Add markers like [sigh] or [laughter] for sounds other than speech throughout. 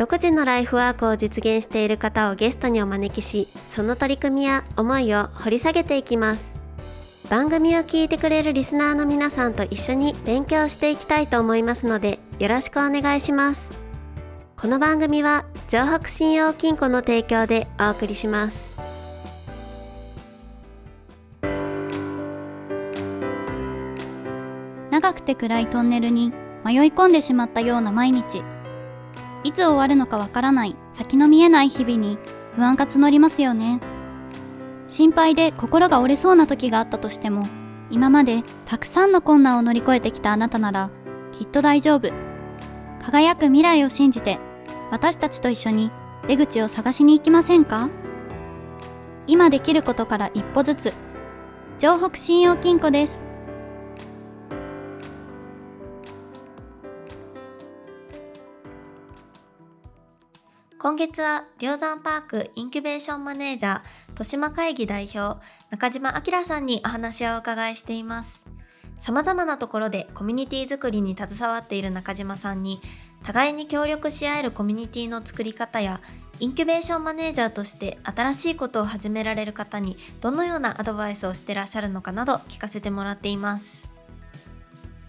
独自のライフワークを実現している方をゲストにお招きしその取り組みや思いを掘り下げていきます。番組を聞いてくれるリスナーの皆さんと一緒に勉強していきたいと思いますのでよろしくお願いします。この番組は城北信用金庫の提供でお送りします。長くて暗いトンネルに迷い込んでしまったような毎日。いつ終わるのかわからない先の見えない日々に不安が募りますよね。心配で心が折れそうな時があったとしても今までたくさんの困難を乗り越えてきたあなたならきっと大丈夫。輝く未来を信じて私たちと一緒に出口を探しに行きませんか？今できることから一歩ずつ。城北信用金庫です。今月は梁山パークインキュベーションマネージャー豊島会議代表中島明さんにお話をお伺いしています。様々なところでコミュニティ作りに携わっている中島さんに互いに協力し合えるコミュニティの作り方やインキュベーションマネージャーとして新しいことを始められる方にどのようなアドバイスをしてらっしゃるのかなど聞かせてもらっています。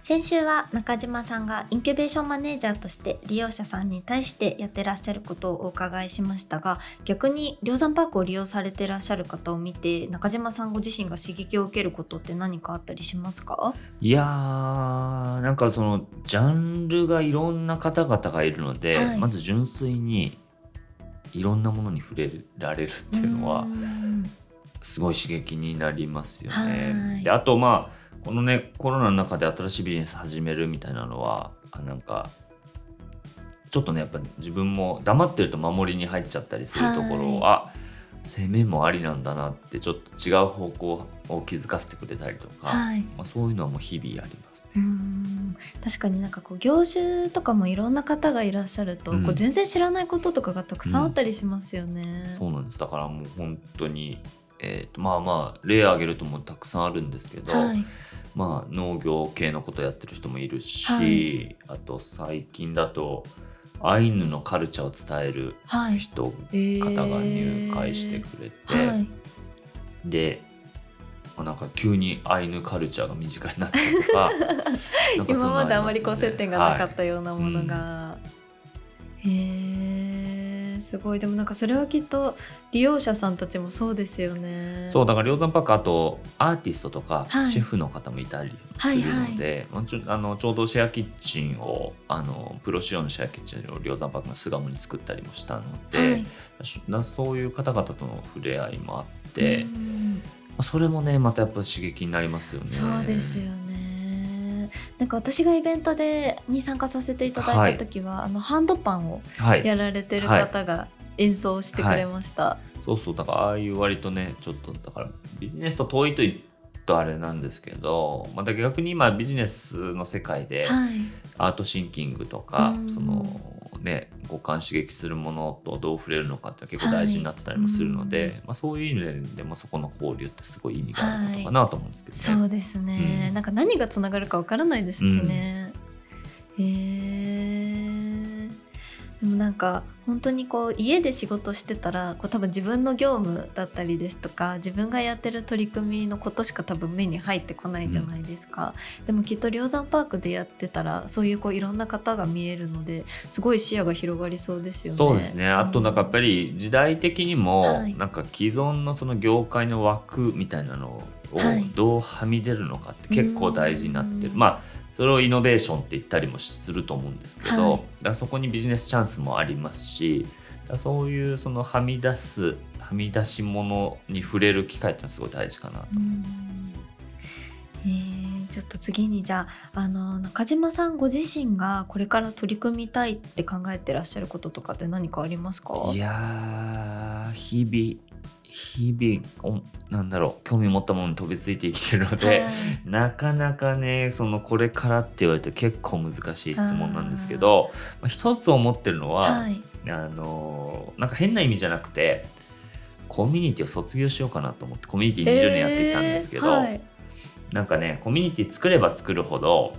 先週は中島さんがインキュベーションマネージャーとして利用者さんに対してやってらっしゃることをお伺いしましたが逆に梁山パークを利用されてらっしゃる方を見て中島さんご自身が刺激を受けることって何かあったりしますか？いやーなんかそのジャンルがいろんな方々がいるので、はい。まず純粋にいろんなものに触れられるっていうのはん。すごい刺激になりますよはい。ねであとまあこのねコロナの中で新しいビジネス始めるみたいなのはあなんかちょっとねやっぱ自分も黙ってると守りに入っちゃったりするところを、あ攻めもありなんだなってちょっと違う方向を気づかせてくれたりとか、はい。まあ、そういうのはもう日々あります。うん。確かになんかこう業種とかもいろんな方がいらっしゃると、うん。こう全然知らないこととかがたくさんあったりしますよね。そうなんです。だからもう本当に、えー、とまあまあ例挙げるともうたくさんあるんですけど、はい、まあ、農業系のことやってる人もいるし、はい。あと最近だとアイヌのカルチャーを伝えるはい、人、えー方が入会してくれて、はい、でまあなんか急にアイヌカルチャーが身近になったりとか [laughs] 今まであまりこう接点がなかっはいたようなものが、へえすごいでもなんかそれはきっと利用者さんたちもそうですよね。そうだから梁山パークあとアーティストとかはいシェフの方もいたりするので、まあちょあのちょうどシェアキッチンをあのプロ仕様のシェアキッチンを梁山パークの巣鴨に作ったりもしたので、はいだそういう方々との触れ合いもあって、それもねまたやっぱ刺激になりますよね。そうですよね。なんか私がイベントでに参加させていただいた時は、あのハンドパンをはい。やられてる方が演奏してくれました。そうそう。だからああいう割とねちょっとだからビジネスと遠いと言うとあれなんですけどまた逆に今ビジネスの世界ではい、アートシンキングとか、うん。そのね五感刺激するものとどう触れるのかって結構大事になってたりもするので、はい。まあ、そういう意味でもそこの交流ってすごい意味があることかなと思うんですけどね。そうですね、うん。なんか何がつながるかわからないですしね。へえでもなんか本当にこう家で仕事してたらこう多分自分の業務だったりですとか自分がやってる取り組みのことしか多分目に入ってこないじゃないですか、でもきっと梁山パークでやってたらそういうこういろんな方が見えるのですごい視野が広がりそうですよね。そうですね。あとなんかやっぱり時代的にも、はい。なんか既存のその業界の枠みたいなのをはい。どうはみ出るのかって結構大事になってる、うん。まあそれをイノベーションって言ったりもすると思うんですけど、はい。そこにビジネスチャンスもありますしそういうそのはみ出すはみ出し物に触れる機会ってのはすごい大事かなと思います。えー、ちょっと次にじゃああの中島さんご自身がこれから取り組みたいって考えてらっしゃることとかって何かありますか？いやー日々日々おなんだろう興味持ったものに飛びついて生きてるので、はい。なかなかねそのこれからって言われると結構難しい質問なんですけどまあ、一つ思ってるのは、はい。あのなんか変な意味じゃなくてコミュニティを卒業しようかなと思ってコミュニティ20年やってきたんですけど、えーはい。なんかねコミュニティ作れば作るほど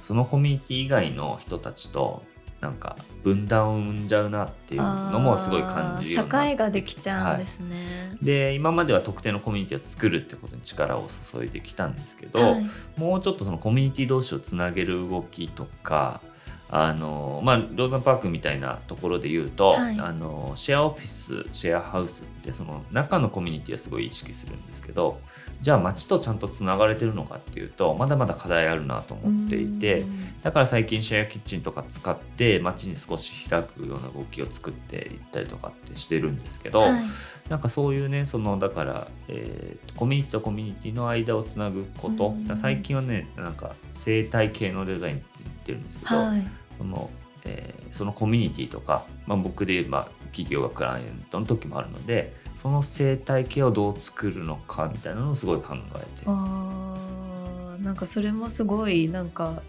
そのコミュニティ以外の人たちとなんか分断を生んじゃうなっていうのもすごい感じるようにな境ができちゃうんですね。で今までは特定のコミュニティを作るってことに力を注いできたんですけど、はい。もうちょっとそのコミュニティ同士をつなげる動きとかあのまあローザンパークみたいなところで言うと、はい。あのシェアオフィスシェアハウスってその中のコミュニティはすごい意識するんですけどじゃあ街とちゃんとつながれてるのかっていうとまだまだ課題あるなと思っていてうん。だから最近シェアキッチンとか使って街に少し開くような動きを作っていったりとかってしてるんですけど、はい。なんかそういうねそのだから、えーとコミュニティとコミュニティの間をつなぐこと、最近はねなんか生態系のデザインって言ってるんですけど、はい。そのえーそのコミュニティとか、まあ、僕で言えば企業がクライアントの時もあるのでその生態系をどう作るのかみたいなのをすごい考えてます。あーなんかそれもすごいなんか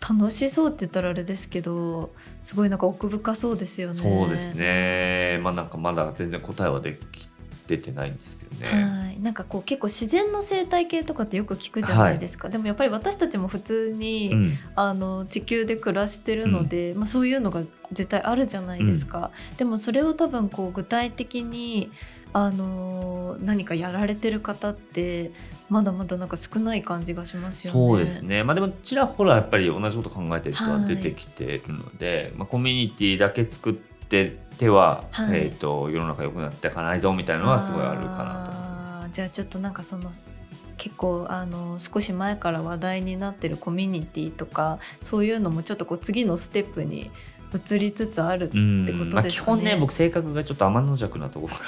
楽しそうって言ったらあれですけどすごいなんか奥深そうですよね。そうですねまあなんかまだ全然答えはでき出てないんですけどね。はい、なんかこう結構自然の生態系とかってよく聞くじゃないですか、でもやっぱり私たちも普通に、うん。あの地球で暮らしてるので、まあ、そういうのが絶対あるじゃないですか、でもそれを多分こう具体的にあの何かやられてる方ってまだまだなんか少ない感じがしますよね。そうですね、まあ、でもちらほらやっぱり同じこと考えてる人は出てきてるので、まあ、コミュニティだけ作ってては、はいえー、と世の中良くなっていかないぞみたいなのはすごいあるかなと思いますね。じゃあちょっとなんかその結構あの少し前から話題になってるコミュニティとかそういうのもちょっとこう次のステップに移りつつある。うんってことですかねまあ、基本ね僕性格がちょっ天の弱なところが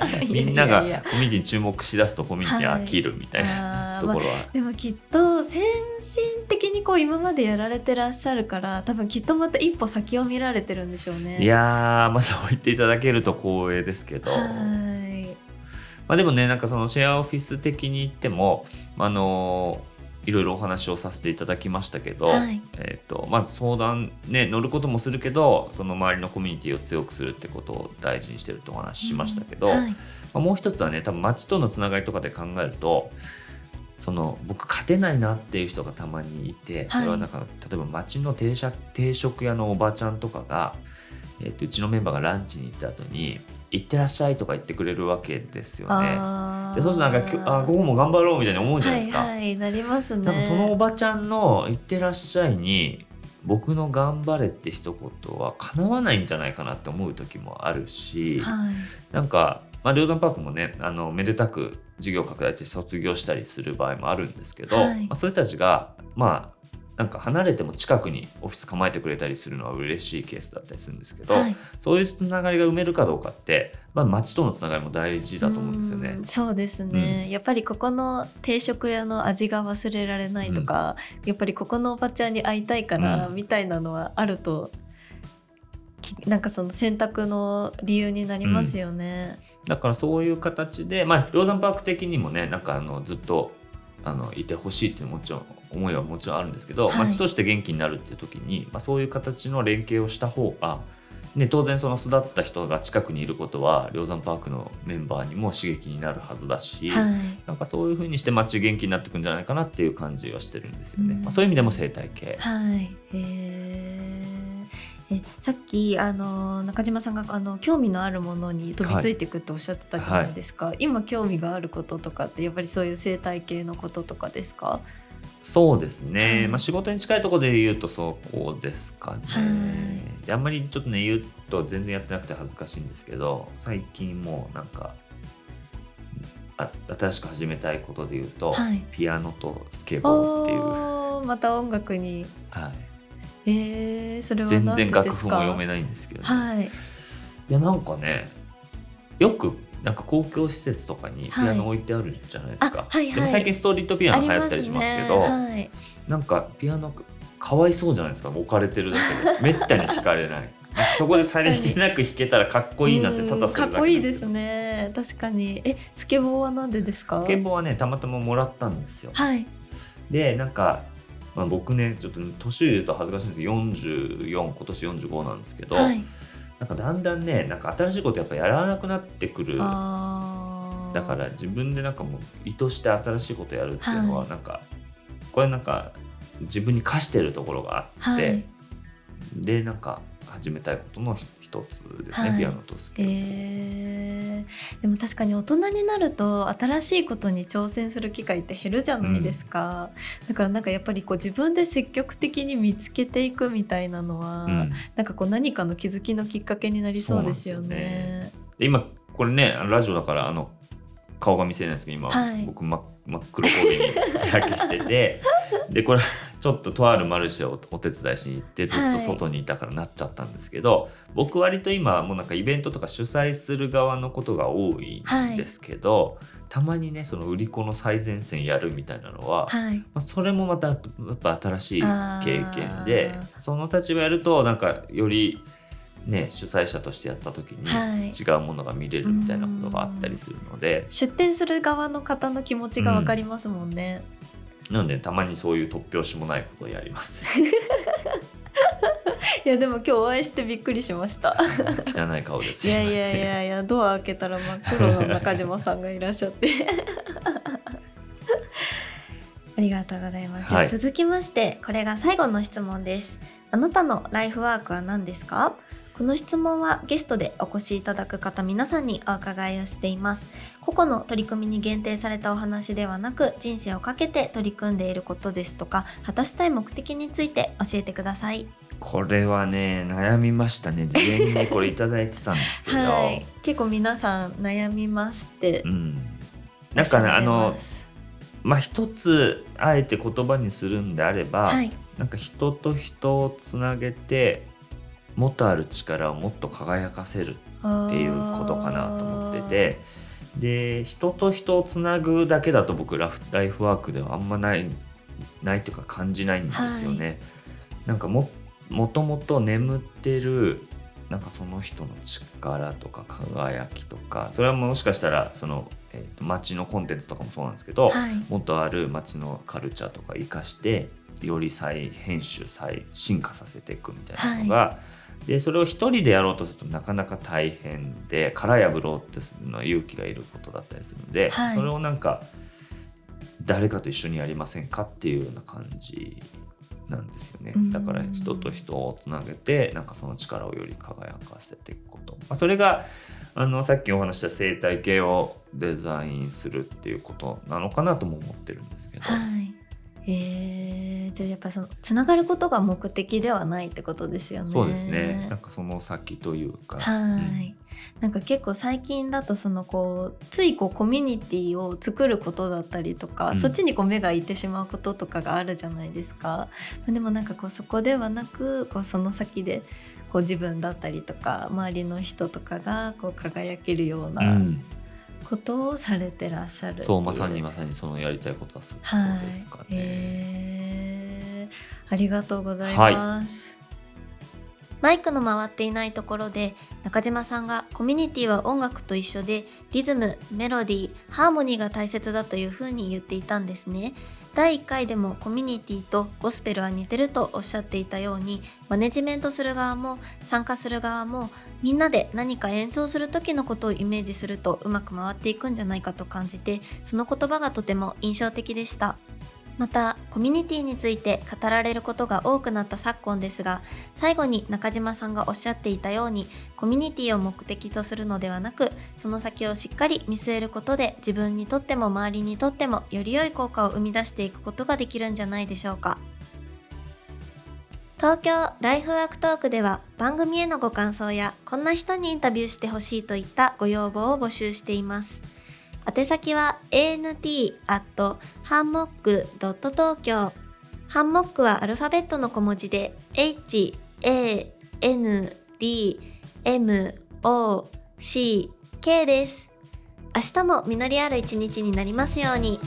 あるので [laughs] みんながコミュニティに注目しだすとコミュニティ飽きるみたいなあーまあところは、でもきっと先進的にこう今までやられてらっしゃるから多分きっとまた一歩先を見られてるんでしょうね。いやーまあそう言っていただけると光栄ですけど。はいまあ、でもねなんかそのシェアオフィス的に言ってもあのいろいろお話をさせていただきましたけど、はい。えーとまず相談ね乗ることもするけどその周りのコミュニティを強くするってことを大事にしてるってお話ししましたけど、はい。まあ、もう一つはね多分街とのつながりとかで考えるとその僕勝てないなっていう人がたまにいてそれはなんか、例えば街の定食定食屋のおばちゃんとかが、えーとうちのメンバーがランチに行った後に「行ってらっしゃい」とか言ってくれるわけですよね。でそうするとなんかあ午後も頑張ろうみたいに思うじゃないですか。はいはいなりますね。なんかそのおばちゃんの「行ってらっしゃい」に僕の「頑張れ」って一言は叶わないんじゃないかなって思う時もあるし、はいなんか、まあ、梁山パークもねあのめでたく事業拡大して卒業したりする場合もあるんですけど、はいまあ、そういう人たちがまあなんか離れても近くにオフィス構えてくれたりするのは嬉しいケースだったりするんですけど、はい。そういうつながりが埋めるかどうかって、まあ、街とのつながりも大事だと思うんですよね。う。んそうですね、やっぱりここの定食屋の味が忘れられないとか、やっぱりここのおばちゃんに会いたいからうん。みたいなのはあると、きなんかその選択の理由になりますよね。だからそういう形で、まあ、ローザンパーク的にもねなんかあのずっとあのいてほしいっていうもちろん思いはもちろんあるんですけど、はい。街として元気になるっていう時に、まあ、そういう形の連携をした方が、ね、当然その巣立った人が近くにいることは鷹山パークのメンバーにも刺激になるはずだし、はい。なんかそういう風にして街元気になってくんじゃないかなっていう感じはしてるんですよね。うん。まあ、そういう意味でも生態系。はい、さっきあの中島さんがあの興味のあるものに飛びついていくとおっしゃってたじゃないですか、今興味があることとかってやっぱりそういう生態系のこととかですか？そうですね、はい。まあ、仕事に近いところで言うとそこですかね、はい。であんまりちょっとね言うと全然やってなくて恥ずかしいんですけど最近もうなんかあ新しく始めたいことで言うと、はい。ピアノとスケボーっていう、おーまた音楽に。はい、えー、それは全何で然楽ですか譜も読めないんですけど、ね。はい。いやなんかねよくなんか公共施設とかにピアノ置いてあるじゃないですか、あはいはい。でも最近ストリートピアノ流行ったりしますけどはい、なんかピアノかわいそうじゃないですか。置かれてるだけで。めったに弾かれない。[laughs] そこでさりげなく弾けたらかっこいいなってただそれだけうんかっこいいですね。確かに。えスケボーはなんでですか？スケボーはねたまたまもらったんですよ。はい。でなんか、まあ、僕ねちょっと年言うと恥ずかしいんですけど44今年45なんですけど、はいなんかだんだんねなんか新しいことやっぱやらなくなってくる。だから自分でなんかもう意図して新しいことやるっていうのははい。なんか、これなんか自分に課してるところがあって、はい。でなんか始めたいことのひ一つですね、はい。ピアノとスケボー。えー、でも確かに大人になると新しいことに挑戦する機会って減るじゃないですか、だからなんかやっぱりこう自分で積極的に見つけていくみたいなのは、うん。なんかこう何かの気づきのきっかけになりそうですよそうなんですね。で今これねラジオだからあの顔が見せれないですけど今、はい。僕真っ真っ黒焦げに日焼けしててでこれちょっととあるマルシェをお手伝いしに行ってずっと外にいたからなっちゃったんですけど、僕割と今もうなんかイベントとか主催する側のことが多いんですけど、たまにねその売り子の最前線やるみたいなのは、はい、まあ、それもまたやっぱ新しい経験でその立場やるとなんかよりね主催者としてやった時にはい。違うものが見れるみたいなことがあったりするので、出店する側の方の気持ちがわかりますもんね。なのでたまにそういう突拍子もないことをやります。[laughs] いやでも今日お会いしてびっくりしました。汚い顔ですいやいやいやいやドア開けたら真っ黒の中島さんがいらっしゃって。[laughs] ありがとうございます、はい。続きましてこれが最後の質問です。あなたのライフワークは何ですか？この質問はゲストでお越しいただく方皆さんにお伺いをしています。個々の取り組みに限定されたお話ではなく人生をかけて取り組んでいることですとか果たしたい目的について教えてください。これはね悩みましたね。事前にこれいただいてたんですけど、[laughs] はい。結構皆さん悩みますってうん、なんかねあのまあ一つあえて言葉にするんであれば、はい。なんか人と人をつなげてもっとある力をもっと輝かせるっていうことかなと思っててで人と人をつなぐだけだと僕ライフワークではあんまないないというか感じないんですよね。なんかももともと眠ってるなんかその人の力とか輝きとかそれはもしかしたらその、えーと街のコンテンツとかもそうなんですけど、はい。もっとある街のカルチャーとか生かしてより再編集再進化させていくみたいなのが、でそれを一人でやろうとするとなかなか大変で殻破ろうってするのは勇気がいることだったりするので、はい。それをなんか誰かと一緒にやりませんかっていうような感じなんですよね。うんだから人と人をつなげてなんかその力をより輝かせていくこと、まあ、それがあのさっきお話しした生態系をデザインするっていうことなのかなとも思ってるんですけど、はいえー、じゃあやっぱりそのつながることが目的ではないってことですよね。そうですね。なんかその先というか。はい、なんか結構最近だとそのこうついこうコミュニティを作ることだったりとか、うん。そっちにこう目がいってしまうこととかがあるじゃないですか。まあでもなんかこうそこではなくこうその先でこう自分だったりとか周りの人とかがこう輝けるよううなんことをされてらっしゃるそうまさにまさにそのやりたいことはそうはいですかね。えーありがとうございます。マイクの回っていないところで中島さんがコミュニティは音楽と一緒でリズム、メロディー、ハーモニーが大切だというふうに言っていたんですね。第1回でもコミュニティとゴスペルは似てるとおっしゃっていたようにマネジメントする側も参加する側もみんなで何か演奏する時のことをイメージするとうまく回っていくんじゃないかと感じてその言葉がとても印象的でした。またコミュニティについて語られることが多くなった昨今ですが最後に中島さんがおっしゃっていたようにコミュニティを目的とするのではなくその先をしっかり見据えることで自分にとっても周りにとってもより良い効果を生み出していくことができるんじゃないでしょうか東京ライフワークトークでは番組へのご感想やこんな人にインタビューしてほしいといったご要望を募集しています宛先は ant.hanmock.tokyo ハンモックはアルファベットの小文字で h, a, n, d, m, o, c, k です。明日も実りある一日になりますように。